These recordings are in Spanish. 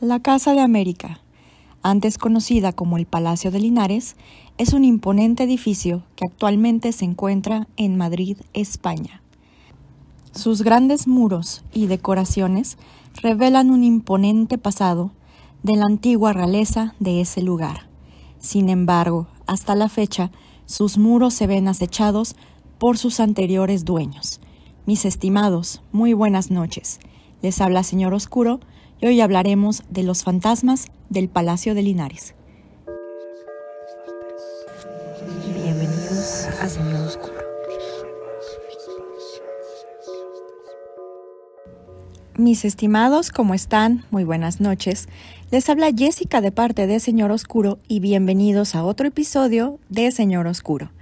La Casa de América, antes conocida como el Palacio de Linares, es un imponente edificio que actualmente se encuentra en Madrid, España. Sus grandes muros y decoraciones revelan un imponente pasado de la antigua realeza de ese lugar. Sin embargo, hasta la fecha, sus muros se ven acechados por sus anteriores dueños. Mis estimados, muy buenas noches. Les habla Señor Oscuro y hoy hablaremos de los fantasmas del Palacio de Linares. Bienvenidos a Señor Oscuro. Mis estimados, ¿cómo están? Muy buenas noches. Les habla Jessica de parte de Señor Oscuro y bienvenidos a otro episodio de Señor Oscuro.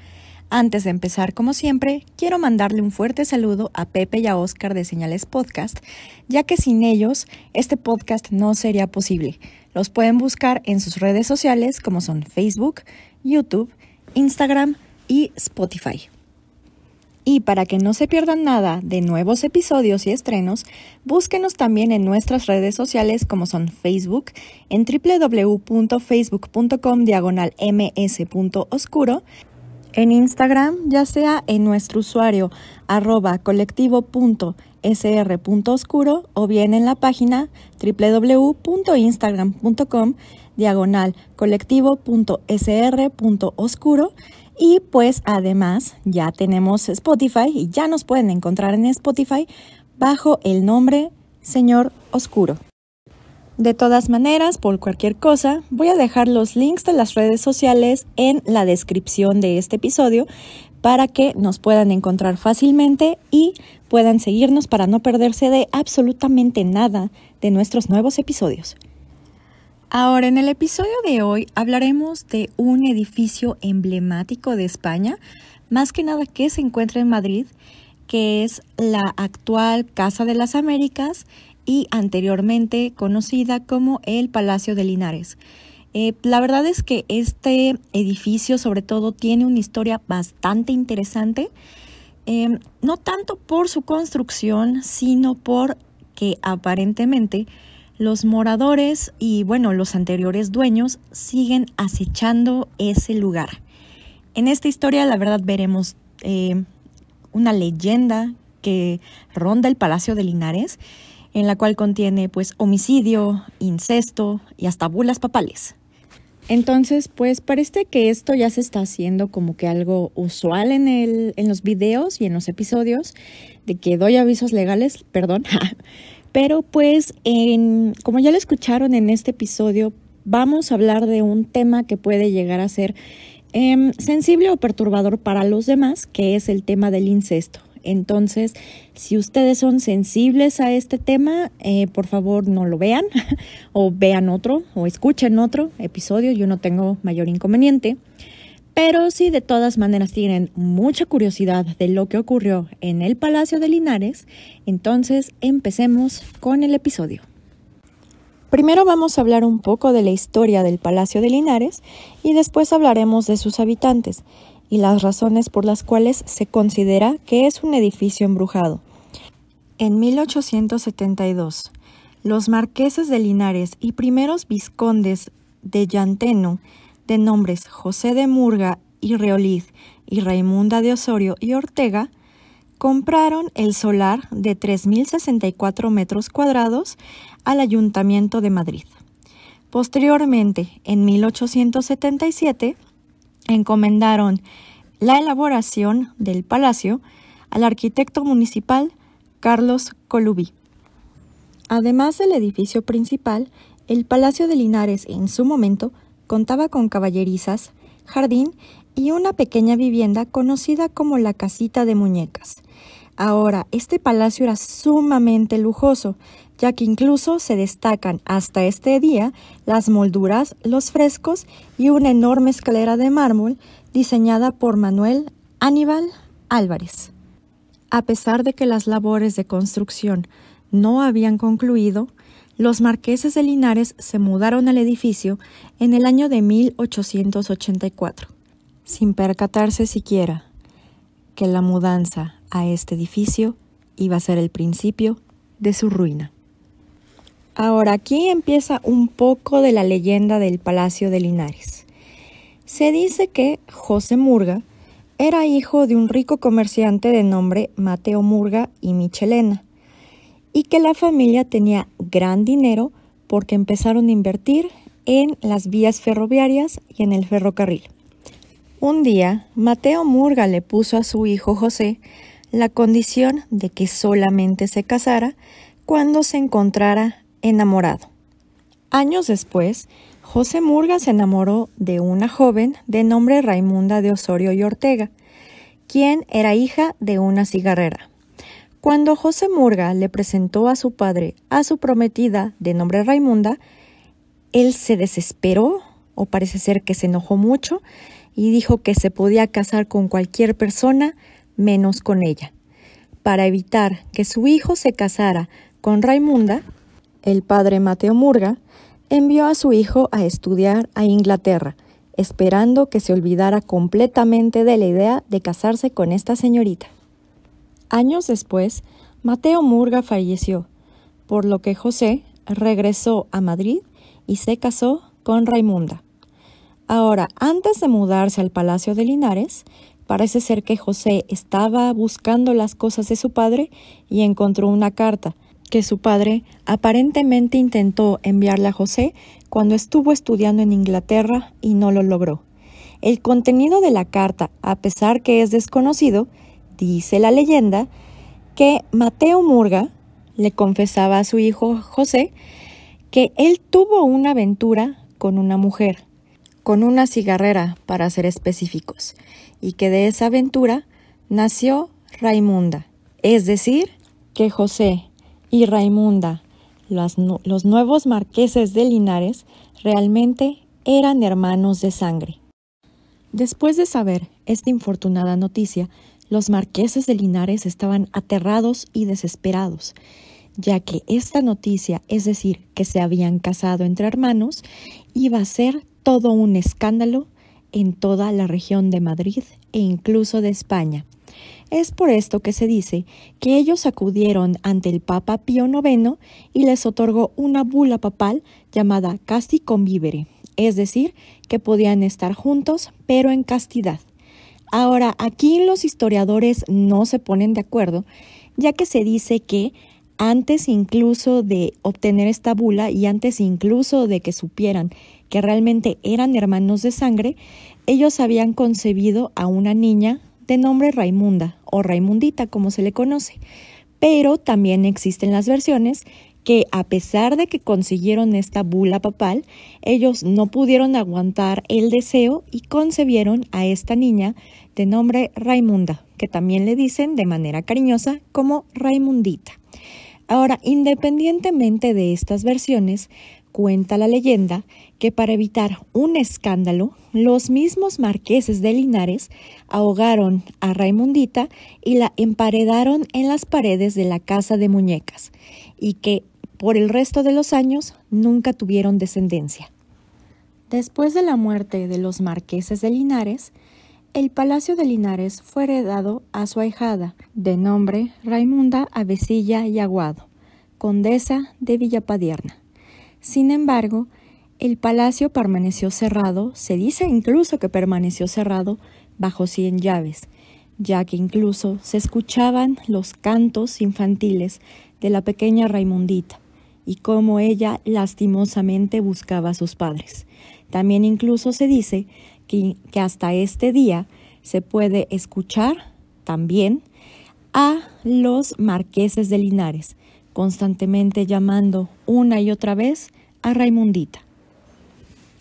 Antes de empezar, como siempre, quiero mandarle un fuerte saludo a Pepe y a Oscar de Señales Podcast, ya que sin ellos este podcast no sería posible. Los pueden buscar en sus redes sociales como son Facebook, YouTube, Instagram y Spotify. Y para que no se pierdan nada de nuevos episodios y estrenos, búsquenos también en nuestras redes sociales como son Facebook, en www.facebook.com diagonal ms.oscuro en Instagram, ya sea en nuestro usuario arroba colectivo.sr.oscuro o bien en la página www.instagram.com diagonal colectivo.sr.oscuro y pues además ya tenemos Spotify y ya nos pueden encontrar en Spotify bajo el nombre Señor Oscuro. De todas maneras, por cualquier cosa, voy a dejar los links de las redes sociales en la descripción de este episodio para que nos puedan encontrar fácilmente y puedan seguirnos para no perderse de absolutamente nada de nuestros nuevos episodios. Ahora, en el episodio de hoy hablaremos de un edificio emblemático de España, más que nada que se encuentra en Madrid, que es la actual Casa de las Américas y anteriormente conocida como el Palacio de Linares. Eh, la verdad es que este edificio sobre todo tiene una historia bastante interesante, em, no tanto por su construcción, sino por que aparentemente los moradores y bueno, los anteriores dueños siguen acechando ese lugar. En esta historia la verdad veremos eh, una leyenda que ronda el Palacio de Linares en la cual contiene pues homicidio, incesto y hasta bulas papales. Entonces, pues parece que esto ya se está haciendo como que algo usual en, el, en los videos y en los episodios, de que doy avisos legales, perdón. Pero pues, en, como ya lo escucharon en este episodio, vamos a hablar de un tema que puede llegar a ser em, sensible o perturbador para los demás, que es el tema del incesto. Entonces, si ustedes son sensibles a este tema, eh, por favor no lo vean o vean otro o escuchen otro episodio. Yo no tengo mayor inconveniente. Pero si de todas maneras tienen mucha curiosidad de lo que ocurrió en el Palacio de Linares, entonces empecemos con el episodio. Primero vamos a hablar un poco de la historia del Palacio de Linares y después hablaremos de sus habitantes y las razones por las cuales se considera que es un edificio embrujado. En 1872, los marqueses de Linares y primeros vizcondes de Llanteno, de nombres José de Murga y Reoliz y Raimunda de Osorio y Ortega, compraron el solar de 3.064 metros cuadrados al Ayuntamiento de Madrid. Posteriormente, en 1877, encomendaron la elaboración del palacio al arquitecto municipal Carlos Colubí. Además del edificio principal, el Palacio de Linares en su momento contaba con caballerizas, jardín y una pequeña vivienda conocida como la Casita de Muñecas. Ahora, este palacio era sumamente lujoso, ya que incluso se destacan hasta este día las molduras, los frescos y una enorme escalera de mármol diseñada por Manuel Aníbal Álvarez. A pesar de que las labores de construcción no habían concluido, los marqueses de Linares se mudaron al edificio en el año de 1884, sin percatarse siquiera que la mudanza a este edificio iba a ser el principio de su ruina. Ahora aquí empieza un poco de la leyenda del Palacio de Linares. Se dice que José Murga era hijo de un rico comerciante de nombre Mateo Murga y Michelena, y que la familia tenía gran dinero porque empezaron a invertir en las vías ferroviarias y en el ferrocarril. Un día, Mateo Murga le puso a su hijo José la condición de que solamente se casara cuando se encontrara enamorado. Años después, José Murga se enamoró de una joven de nombre Raimunda de Osorio y Ortega, quien era hija de una cigarrera. Cuando José Murga le presentó a su padre a su prometida de nombre Raimunda, él se desesperó, o parece ser que se enojó mucho, y dijo que se podía casar con cualquier persona menos con ella. Para evitar que su hijo se casara con Raimunda, el padre Mateo Murga envió a su hijo a estudiar a Inglaterra, esperando que se olvidara completamente de la idea de casarse con esta señorita. Años después, Mateo Murga falleció, por lo que José regresó a Madrid y se casó con Raimunda. Ahora, antes de mudarse al Palacio de Linares, parece ser que José estaba buscando las cosas de su padre y encontró una carta que su padre aparentemente intentó enviarle a José cuando estuvo estudiando en Inglaterra y no lo logró. El contenido de la carta, a pesar que es desconocido, dice la leyenda que Mateo Murga le confesaba a su hijo José que él tuvo una aventura con una mujer, con una cigarrera para ser específicos, y que de esa aventura nació Raimunda, es decir, que José y Raimunda, los, los nuevos marqueses de Linares, realmente eran hermanos de sangre. Después de saber esta infortunada noticia, los marqueses de Linares estaban aterrados y desesperados, ya que esta noticia, es decir, que se habían casado entre hermanos, iba a ser todo un escándalo en toda la región de Madrid e incluso de España. Es por esto que se dice que ellos acudieron ante el Papa Pío IX y les otorgó una bula papal llamada Casti Convivere, es decir, que podían estar juntos pero en castidad. Ahora, aquí los historiadores no se ponen de acuerdo, ya que se dice que antes incluso de obtener esta bula y antes incluso de que supieran que realmente eran hermanos de sangre, ellos habían concebido a una niña de nombre Raimunda o Raimundita como se le conoce. Pero también existen las versiones que a pesar de que consiguieron esta bula papal, ellos no pudieron aguantar el deseo y concebieron a esta niña de nombre Raimunda, que también le dicen de manera cariñosa como Raimundita. Ahora, independientemente de estas versiones, cuenta la leyenda que para evitar un escándalo, los mismos marqueses de Linares ahogaron a Raimundita y la emparedaron en las paredes de la casa de muñecas, y que por el resto de los años nunca tuvieron descendencia. Después de la muerte de los marqueses de Linares, el palacio de Linares fue heredado a su ahijada, de nombre Raimunda Avesilla y Aguado, condesa de Villapadierna. Sin embargo, el palacio permaneció cerrado, se dice incluso que permaneció cerrado bajo cien llaves, ya que incluso se escuchaban los cantos infantiles de la pequeña Raimundita y cómo ella lastimosamente buscaba a sus padres. También incluso se dice que, hasta este día se puede escuchar también a los marqueses de Linares, constantemente llamando una y otra vez a Raimundita.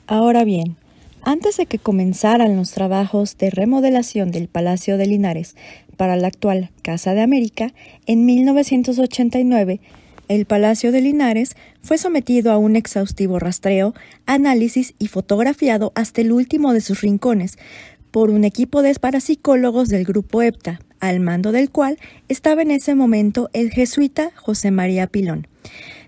Ahora bien, antes de que comenzaran los trabajos de remodelación del Palacio de Linares para la actual Casa de América, en 1989, el Palacio de Linares fue sometido a un exhaustivo rastreo, análisis y fotografiado hasta el último de sus rincones por un equipo de parapsicólogos del Grupo EPTA, al mando del cual estaba en ese momento el jesuita José María Pilón.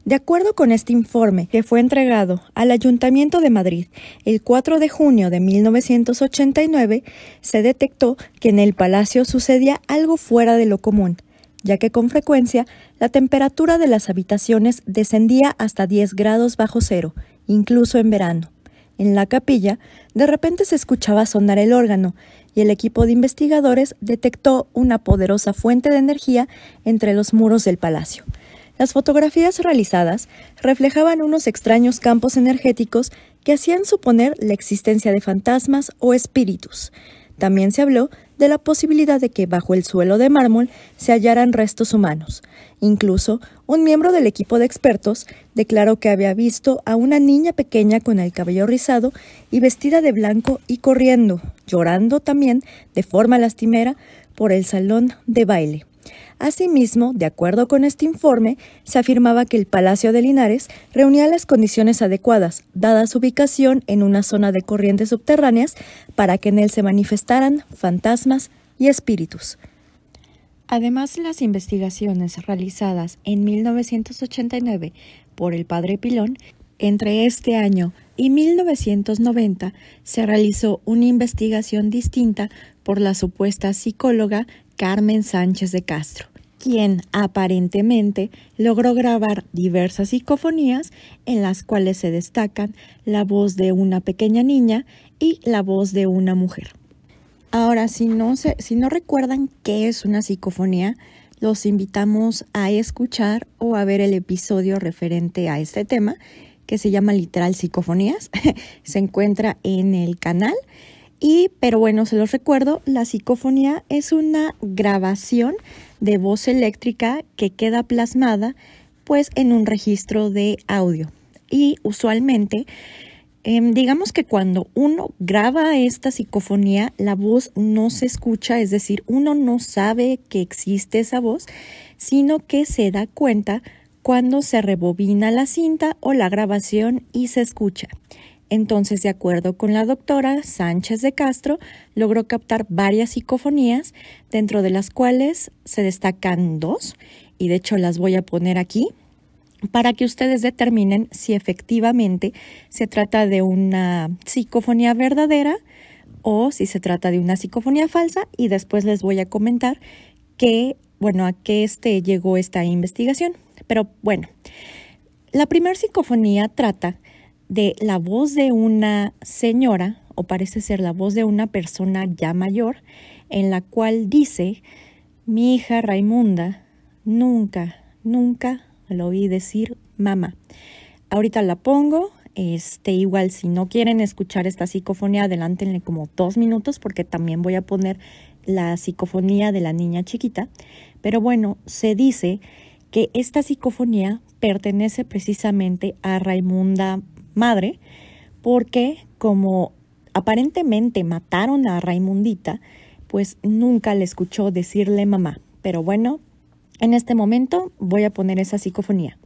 De acuerdo con este informe, que fue entregado al Ayuntamiento de Madrid el 4 de junio de 1989, se detectó que en el palacio sucedía algo fuera de lo común, ya que con frecuencia la temperatura de las habitaciones descendía hasta 10 grados bajo cero, incluso en verano. En la capilla, de repente se escuchaba sonar el órgano y el equipo de investigadores detectó una poderosa fuente de energía entre los muros del palacio. Las fotografías realizadas reflejaban unos extraños campos energéticos que hacían suponer la existencia de fantasmas o espíritus. También se habló de la posibilidad de que bajo el suelo de mármol se hallaran restos humanos. Incluso un miembro del equipo de expertos declaró que había visto a una niña pequeña con el cabello rizado y vestida de blanco y corriendo, llorando también de forma lastimera por el salón de baile. Asimismo, de acuerdo con este informe, se afirmaba que el Palacio de Linares reunía las condiciones adecuadas, dada su ubicación en una zona de corrientes subterráneas, para que en él se manifestaran fantasmas y espíritus. Además, las investigaciones realizadas en 1989 por el padre Pilón, entre este año y 1990 se realizó una investigación distinta por la supuesta psicóloga Carmen Sánchez de Castro, quien aparentemente logró grabar diversas psicofonías en las cuales se destacan la voz de una pequeña niña y la voz de una mujer. Ahora, si no, si no recuerdan qué es una psicofonía, los invitamos a escuchar o a ver el episodio referente a este tema que se llama literal psicofonías. se encuentra en el canal y, pero bueno, se los recuerdo, la psicofonía es una grabación de voz eléctrica que queda plasmada pues en un registro de audio. Y usualmente, em, digamos que cuando uno graba esta psicofonía, la voz no se escucha, es decir, uno no sabe que existe esa voz, sino que se da cuenta cuando se rebobina la cinta o la grabación y se escucha. Entonces, de acuerdo con la doctora Sánchez de Castro, logró captar varias psicofonías, dentro de las cuales se destacan dos, y de hecho las voy a poner aquí para que ustedes determinen si efectivamente se trata de una psicofonía verdadera o si se trata de una psicofonía falsa y después les voy a comentar que, bueno, a qué este llegó esta investigación. Pero bueno, la primera psicofonía trata de la voz de una señora, o parece ser la voz de una persona ya mayor, en la cual dice, mi hija Raimunda, nunca, nunca lo oí decir mamá. Ahorita la pongo, este, igual si no quieren escuchar esta psicofonía, adelántenle como dos minutos porque también voy a poner la psicofonía de la niña chiquita. Pero bueno, se dice que esta psicofonía pertenece precisamente a Raimunda madre, porque como aparentemente mataron a Raimundita, pues nunca le escuchó decirle mamá. Pero bueno, en este momento voy a poner esa psicofonía.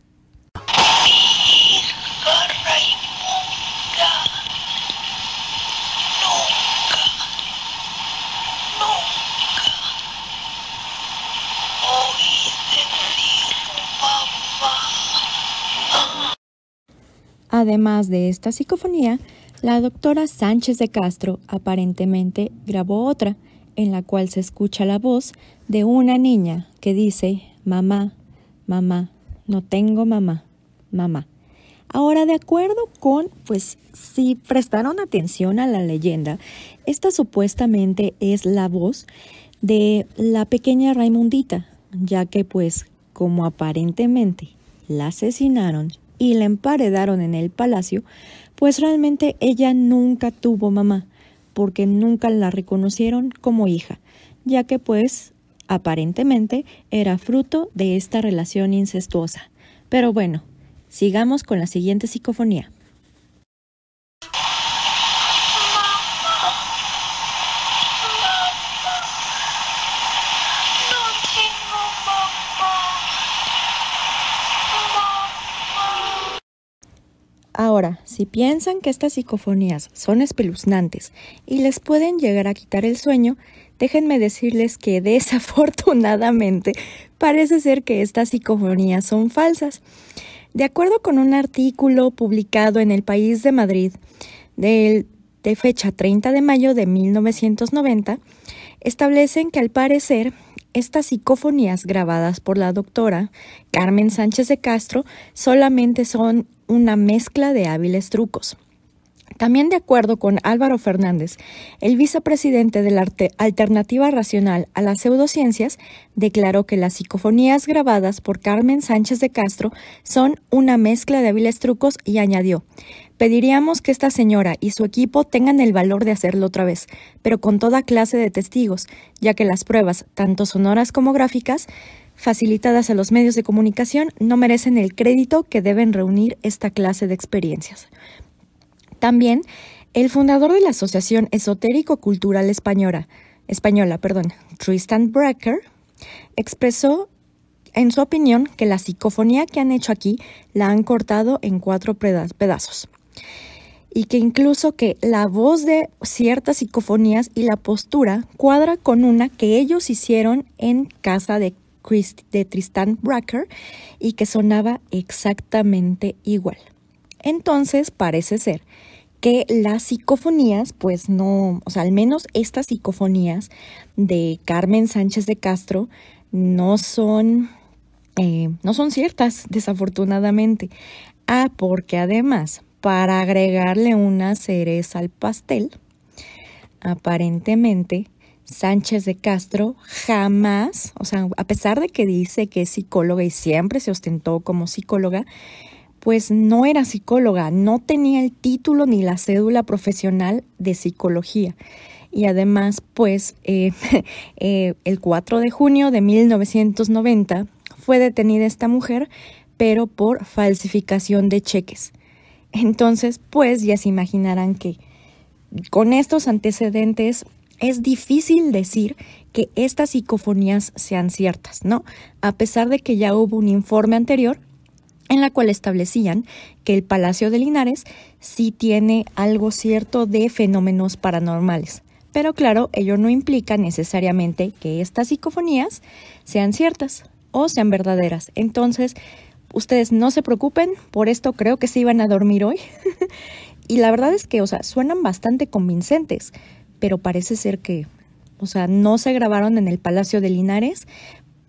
Además de esta psicofonía, la doctora Sánchez de Castro aparentemente grabó otra, en la cual se escucha la voz de una niña que dice, mamá, mamá, no tengo mamá, mamá. Ahora, de acuerdo con, pues, si prestaron atención a la leyenda, esta supuestamente es la voz de la pequeña Raimundita, ya que, pues, como aparentemente la asesinaron y la emparedaron en el palacio, pues realmente ella nunca tuvo mamá, porque nunca la reconocieron como hija, ya que pues aparentemente era fruto de esta relación incestuosa. Pero bueno, sigamos con la siguiente psicofonía. Ahora, si piensan que estas psicofonías son espeluznantes y les pueden llegar a quitar el sueño, déjenme decirles que desafortunadamente parece ser que estas psicofonías son falsas. De acuerdo con un artículo publicado en El País de Madrid de, fecha 30 de mayo de 1990, establecen que al parecer estas psicofonías grabadas por la doctora Carmen Sánchez de Castro solamente son una mezcla de hábiles trucos. También de acuerdo con Álvaro Fernández, el vicepresidente de la Alternativa Racional a las Pseudociencias, declaró que las psicofonías grabadas por Carmen Sánchez de Castro son una mezcla de hábiles trucos y añadió, pediríamos que esta señora y su equipo tengan el valor de hacerlo otra vez, pero con toda clase de testigos, ya que las pruebas, tanto sonoras como gráficas, facilitadas a los medios de comunicación, no merecen el crédito que deben reunir esta clase de experiencias. También, el fundador de la Asociación Esotérico Cultural Española, española perdón, Tristan Brecker, expresó en su opinión que la psicofonía que han hecho aquí la han cortado en cuatro pedazos y que incluso que la voz de ciertas psicofonías y la postura cuadra con una que ellos hicieron en casa de, de Tristan Brecker y que sonaba exactamente igual. Entonces parece ser que las psicofonías, pues no, o sea, al menos estas psicofonías de Carmen Sánchez de Castro no son, eh, no son ciertas, desafortunadamente. Ah, porque además, para agregarle una cereza al pastel, aparentemente Sánchez de Castro jamás, o sea, a pesar de que dice que es psicóloga y siempre se ostentó como psicóloga, pues no era psicóloga, no tenía el título ni la cédula profesional de psicología. Y además, pues eh, eh, el 4 de junio de 1990 fue detenida esta mujer, pero por falsificación de cheques. Entonces, pues ya se imaginarán que con estos antecedentes es difícil decir que estas psicofonías sean ciertas, ¿no? A pesar de que ya hubo un informe anterior en la cual establecían que el Palacio de Linares sí tiene algo cierto de fenómenos paranormales. Pero claro, ello no implica necesariamente que estas psicofonías sean ciertas o sean verdaderas. Entonces, ustedes no se preocupen, por esto creo que se iban a dormir hoy. y la verdad es que, o sea, suenan bastante convincentes, pero parece ser que, o sea, no se grabaron en el Palacio de Linares,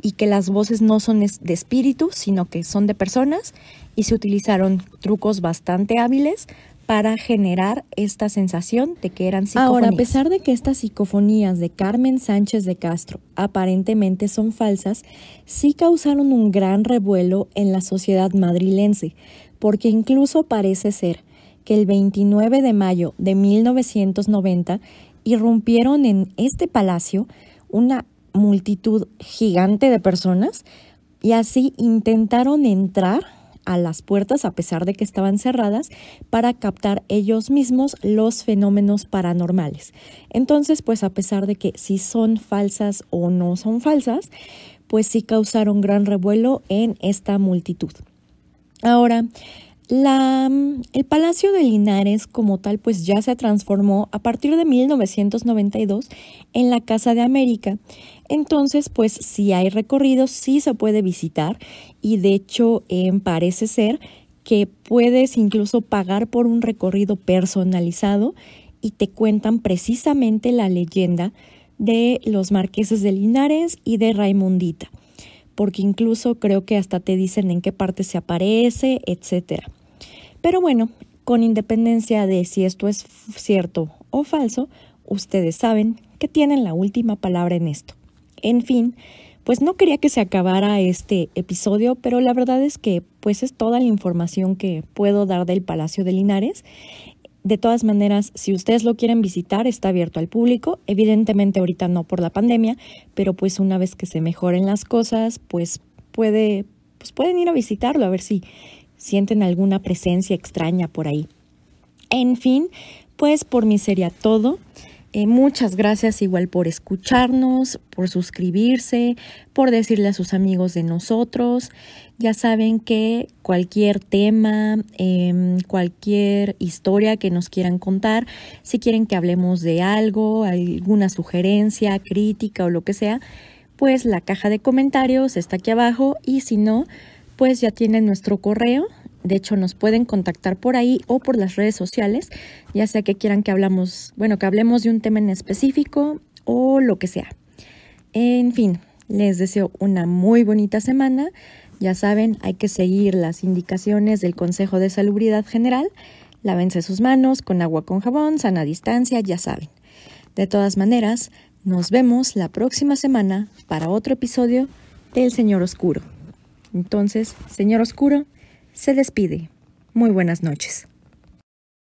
y que las voces no son de espíritus, sino que son de personas y se utilizaron trucos bastante hábiles para generar esta sensación de que eran psicofonías. Ahora, a pesar de que estas psicofonías de Carmen Sánchez de Castro aparentemente son falsas, sí causaron un gran revuelo en la sociedad madrilense, porque incluso parece ser que el 29 de mayo de 1990 irrumpieron en este palacio una multitud gigante de personas y así intentaron entrar a las puertas a pesar de que estaban cerradas para captar ellos mismos los fenómenos paranormales. Entonces, pues a pesar de que si son falsas o no son falsas, pues sí causaron gran revuelo en esta multitud. Ahora, la, el Palacio de Linares como tal pues ya se transformó a partir de 1992 en la Casa de América. Entonces pues si hay recorridos, sí se puede visitar y de hecho em, parece ser que puedes incluso pagar por un recorrido personalizado y te cuentan precisamente la leyenda de los marqueses de Linares y de Raimundita porque incluso creo que hasta te dicen en qué parte se aparece, etcétera. Pero bueno, con independencia de si esto es cierto o falso, ustedes saben que tienen la última palabra en esto. En fin, pues no quería que se acabara este episodio, pero la verdad es que pues es toda la información que puedo dar del Palacio de Linares. De todas maneras, si ustedes lo quieren visitar, está abierto al público. Evidentemente ahorita no por la pandemia, pero pues una vez que se mejoren las cosas, pues puede pues pueden ir a visitarlo a ver si sienten alguna presencia extraña por ahí. En fin, pues por mí sería todo. Eh, muchas gracias igual por escucharnos, por suscribirse, por decirle a sus amigos de nosotros. Ya saben que cualquier tema, em, cualquier historia que nos quieran contar, si quieren que hablemos de algo, alguna sugerencia, crítica o lo que sea, pues la caja de comentarios está aquí abajo y si no, pues ya tienen nuestro correo. De hecho, nos pueden contactar por ahí o por las redes sociales, ya sea que quieran que hablamos, bueno, que hablemos de un tema en específico o lo que sea. En fin, Les deseo una muy bonita semana. Ya saben, hay que seguir las indicaciones del Consejo de Salubridad General. Lávense sus manos con agua con jabón, sana distancia, ya saben. De todas maneras, nos vemos la próxima semana para otro episodio del Señor Oscuro. Entonces, Señor Oscuro se despide. Muy buenas noches.